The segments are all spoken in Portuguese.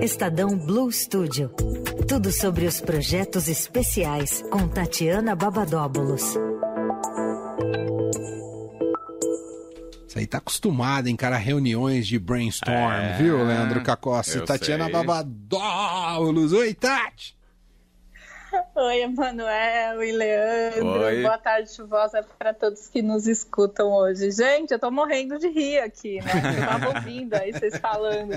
Estadão Blue Studio. Tudo sobre os projetos especiais com Tatiana Babadóbulos. Isso aí tá acostumado a encarar reuniões de brainstorm, é, viu, Leandro Cacossi? Tatiana sei. Babadóbulos. Oi, Tati! Oi, Emanuel e Leandro. Oi. Boa tarde chuvosa para todos que nos escutam hoje. Gente, eu tô morrendo de rir aqui, né? Eu tava ouvindo aí vocês falando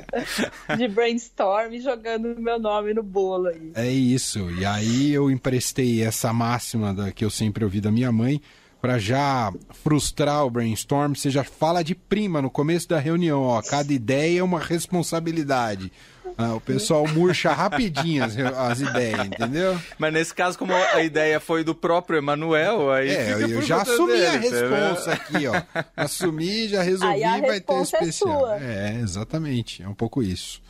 de brainstorm e jogando meu nome no bolo aí. É isso. E aí eu emprestei essa máxima da, que eu sempre ouvi da minha mãe para já frustrar o brainstorm, você já fala de prima no começo da reunião, ó, cada ideia é uma responsabilidade. Ah, o pessoal murcha rapidinho as, as, ideias, entendeu? Mas nesse caso, como a ideia foi do próprio Emanuel, aí. É, eu já assumi dele, a responsa aqui, ó. Assumi, já resolvi, vai ter especial. É, é, exatamente. É um pouco isso.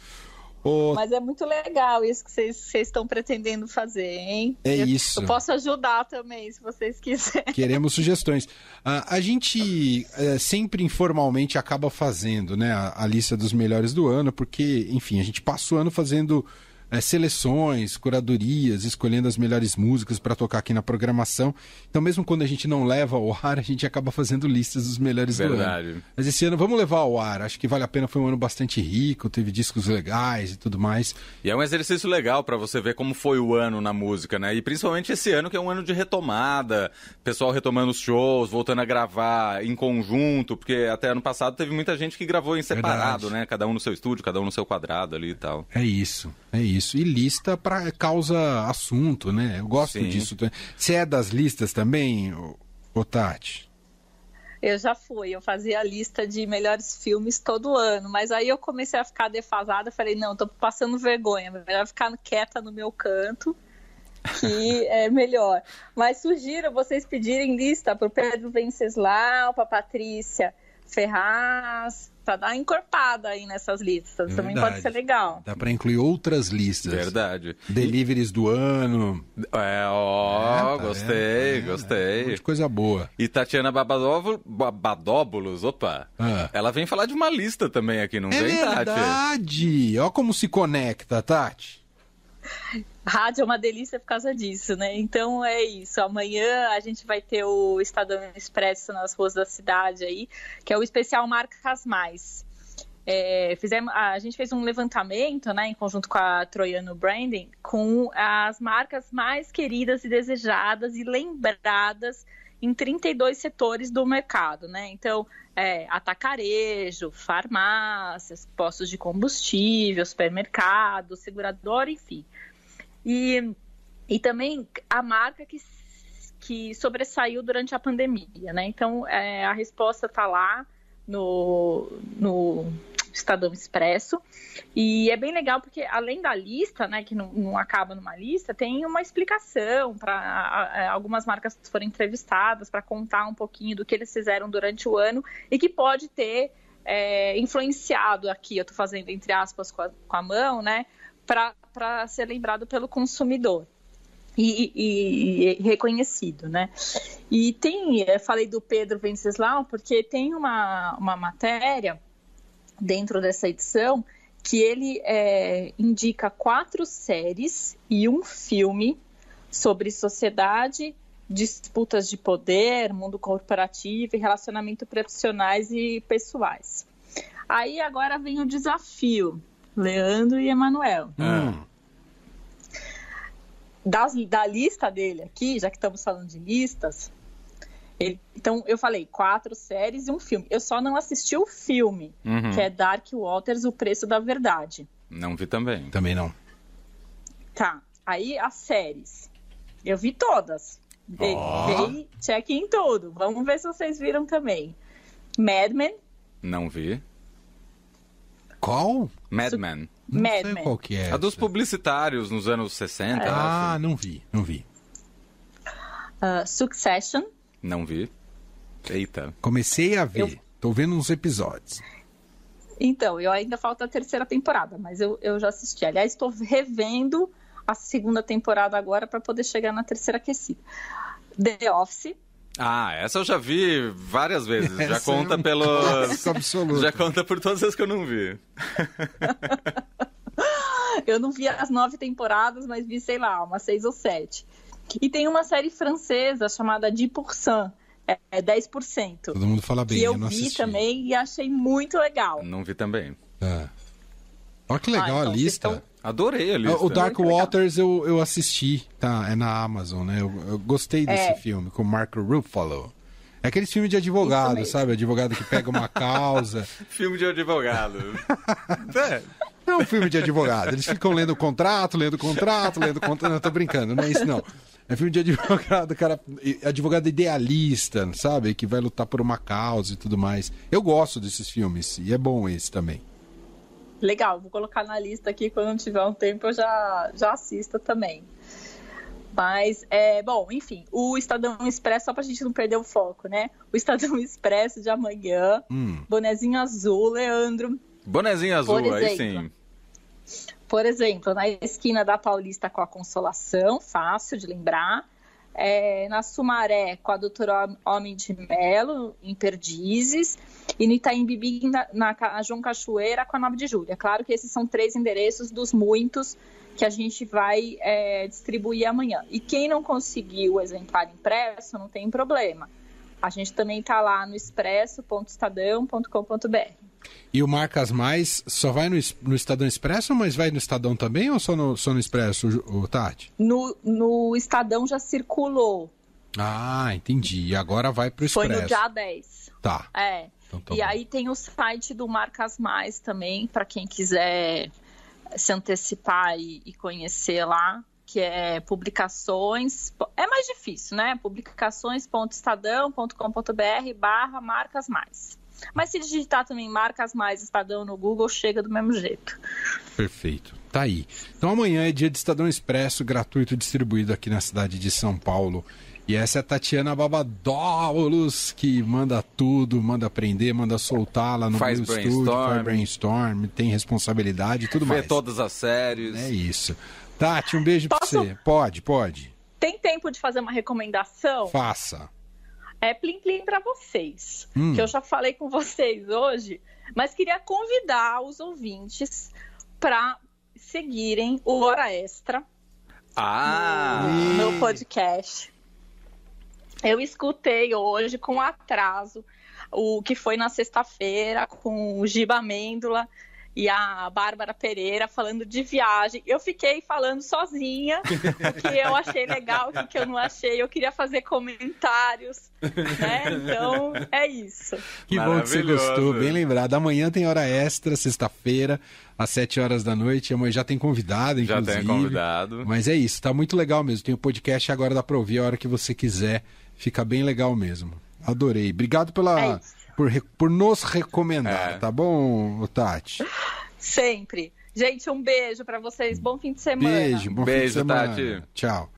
Mas é muito legal isso que vocês estão pretendendo fazer, hein? É eu, isso. Eu posso ajudar também, se vocês quiserem. Queremos sugestões. Uh, a gente uh, sempre informalmente acaba fazendo né, a, a, lista dos melhores do ano, porque, enfim, a gente passa o ano fazendo é, seleções, curadorias, escolhendo as melhores músicas para tocar aqui na programação. Então, mesmo quando a gente não leva ao ar, a gente acaba fazendo listas dos melhores Verdade. do ano. Mas esse ano vamos levar ao ar. Acho que vale a pena. Foi um ano bastante rico, teve discos legais e tudo mais. E é um exercício legal para você ver como foi o ano na música, né? E principalmente esse ano que é um ano de retomada, pessoal retomando os shows, voltando a gravar em conjunto, porque até ano passado teve muita gente que gravou em separado, Verdade. né? Cada um no seu estúdio, cada um no seu quadrado ali e tal. É isso, é isso isso. E lista para causa assunto, né? Eu gosto Sim. disso. Você é das listas também, ô, Tati? Eu já fui, eu fazia a lista de melhores filmes todo ano, mas aí eu comecei a ficar defasada, falei, não, tô passando vergonha, melhor ficar quieta no meu canto, que é melhor. Mas sugiro vocês pedirem lista para o Pedro Venceslau, para Patrícia Ferraz, para dar encorpada aí nessas listas. Também pode ser legal. Dá para incluir outras listas. Verdade. Deliveries do ano. É, ó, é, tá gostei, gostei. É, coisa boa. E Tatiana Babadóbulos, opa, ah. ela vem falar de uma lista também aqui, não é vem, Tati? É verdade. Ó como se conecta, Tati. Rádio é uma delícia por causa disso, né? Então é isso. Amanhã a gente vai ter o Estadão Expresso nas ruas da cidade aí, que é o especial Marcas Mais. É, fizemos, a gente fez um levantamento, né, em conjunto com a Troiano Branding, com as marcas mais queridas e desejadas e lembradas em 32 setores do mercado, né? Então, é, atacarejo, farmácias, postos de combustível, supermercado, segurador, enfim. E, e também a marca que, que sobressaiu durante a pandemia, né? Então, é, a resposta está lá no, no Estadão Expresso. E é bem legal porque, além da lista, né, que não, não acaba numa lista, tem uma explicação para algumas marcas foram entrevistadas para contar um pouquinho do que eles fizeram durante o ano e que pode ter é, influenciado aqui, eu estou fazendo entre aspas com a, com a mão, né, para ser lembrado pelo consumidor. E, e, e, reconhecido, né? E tem, falei do Pedro Venceslau, porque tem uma, uma matéria dentro dessa edição que ele é, indica quatro séries e um filme sobre sociedade, disputas de poder, mundo corporativo e relacionamento profissionais e pessoais. Aí agora vem o desafio, Leandro e Emanuel. Hum. Da, da lista dele aqui, já que estamos falando de listas, então eu falei quatro séries e um filme. Eu só não assisti o filme, uhum. que é Dark Waters, O Preço da Verdade. Não vi também. Também não. Tá. Aí as séries. Eu vi todas. Dei, oh. dei check em tudo. Vamos ver se vocês viram também. Mad Men. Não vi. Qual? Mad Men. Não Mad sei Men. qual que é. A dos publicitários nos anos 60. É. Ah, não vi, não vi. Uh, Succession. Não vi. Eita. Comecei a ver. Eu... Tô vendo uns episódios. Então, eu ainda falta a terceira temporada, mas eu, eu já assisti. Aliás, estou revendo a segunda temporada agora para poder chegar na terceira aquecida. The Office. Ah, essa eu já vi várias vezes. Essa já conta é um pelos. clássico absoluto. Já conta por todas as que eu não vi. Eu não vi as nove temporadas, mas vi, sei lá, umas seis ou sete. E tem uma série francesa chamada 10%, é, é 10%. Todo mundo fala bem, que eu, eu não vi assisti. também e achei muito legal. Não vi também. É. Olha que legal Ah, então a lista. estão- Adorei a lista. O Dark Muito. Waters eu, eu assisti, tá? É na Amazon, né? Eu, eu gostei desse É. filme, com o Marco Ruffalo. É aquele filme de advogado, sabe? Advogado que pega uma causa. Filme de advogado. é. Não é um filme de advogado. Eles ficam lendo contrato, lendo contrato, lendo contrato. Não, tô brincando, não é isso não. É filme de advogado, cara. Advogado idealista, sabe? Que vai lutar por uma causa e tudo mais. Eu gosto desses filmes. E é bom esse também. Legal, vou colocar na lista aqui quando tiver um tempo eu já, já assisto também. Mas, é, bom, enfim, o Estadão Expresso, só pra gente não perder o foco, né? O Estadão Expresso de amanhã, Hum. bonezinho azul, Leandro. Bonezinho azul, Por aí exemplo. sim. Por exemplo, na esquina da Paulista com a Consolação, fácil de lembrar. É, na Sumaré com a doutora Homem de Melo, em Perdizes. E no Itaim Bibi, na, na João Cachoeira com a 9 de. É claro que esses são três endereços dos muitos que a gente vai é, distribuir amanhã. E quem não conseguiu o exemplar impresso, não tem problema. A gente também está lá no expresso.estadão.com.br. E o Marcas Mais só vai no, no Estadão Expresso, mas vai no Estadão também ou só no, só no Expresso, o, o Tati? No, no Estadão já circulou. Ah, entendi. E agora vai pro Foi Expresso. no dia 10. Tá. É. Então tá e bom. aí tem o site do Marcas Mais também, para quem quiser se antecipar e, e conhecer lá, que é publicações. É mais difícil, né? publicações.estadão.com.br barra Marcas Mais. Mas se digitar também Marcas Mais Estadão no Google, chega do mesmo jeito. Perfeito. Tá aí. Então amanhã é dia de Estadão Expresso, gratuito, distribuído aqui na cidade de São Paulo. E essa é a Tatiana Babadóbulos, que manda tudo, manda aprender, manda soltar lá no Faz Blue Studio, brainstorm. faz brainstorm, tem responsabilidade e tudo Vê mais. todas as séries. É isso. Tati, um beijo pra Posso? você. Pode, pode. Tem tempo de fazer uma recomendação? Faça. É plim plim para vocês, Hum. que eu já falei com vocês hoje, mas queria convidar os ouvintes para seguirem o Hora Extra Ah! no podcast. Eu escutei hoje com atraso o que foi na sexta-feira com o Giba Amêndola e a Bárbara Pereira falando de viagem. Eu fiquei falando sozinha o que eu achei legal, o que eu não achei. Eu queria fazer comentários, né? Então, é isso. Que bom que você Maravilhoso. gostou, bem lembrado. Amanhã tem hora extra, sexta-feira, às 7 horas da noite. Amanhã já tem convidado, Já inclusive. tem convidado. Mas é isso, tá muito legal mesmo. Tem o podcast agora dá pra ouvir a hora que você quiser. Fica bem legal mesmo. Adorei. Obrigado pela, É isso. Por, por nos recomendar, É. tá bom, Tati? Sempre. Gente, um beijo para vocês. Bom fim de semana. Beijo, bom fim de Beijo, semana. Tati. Tchau.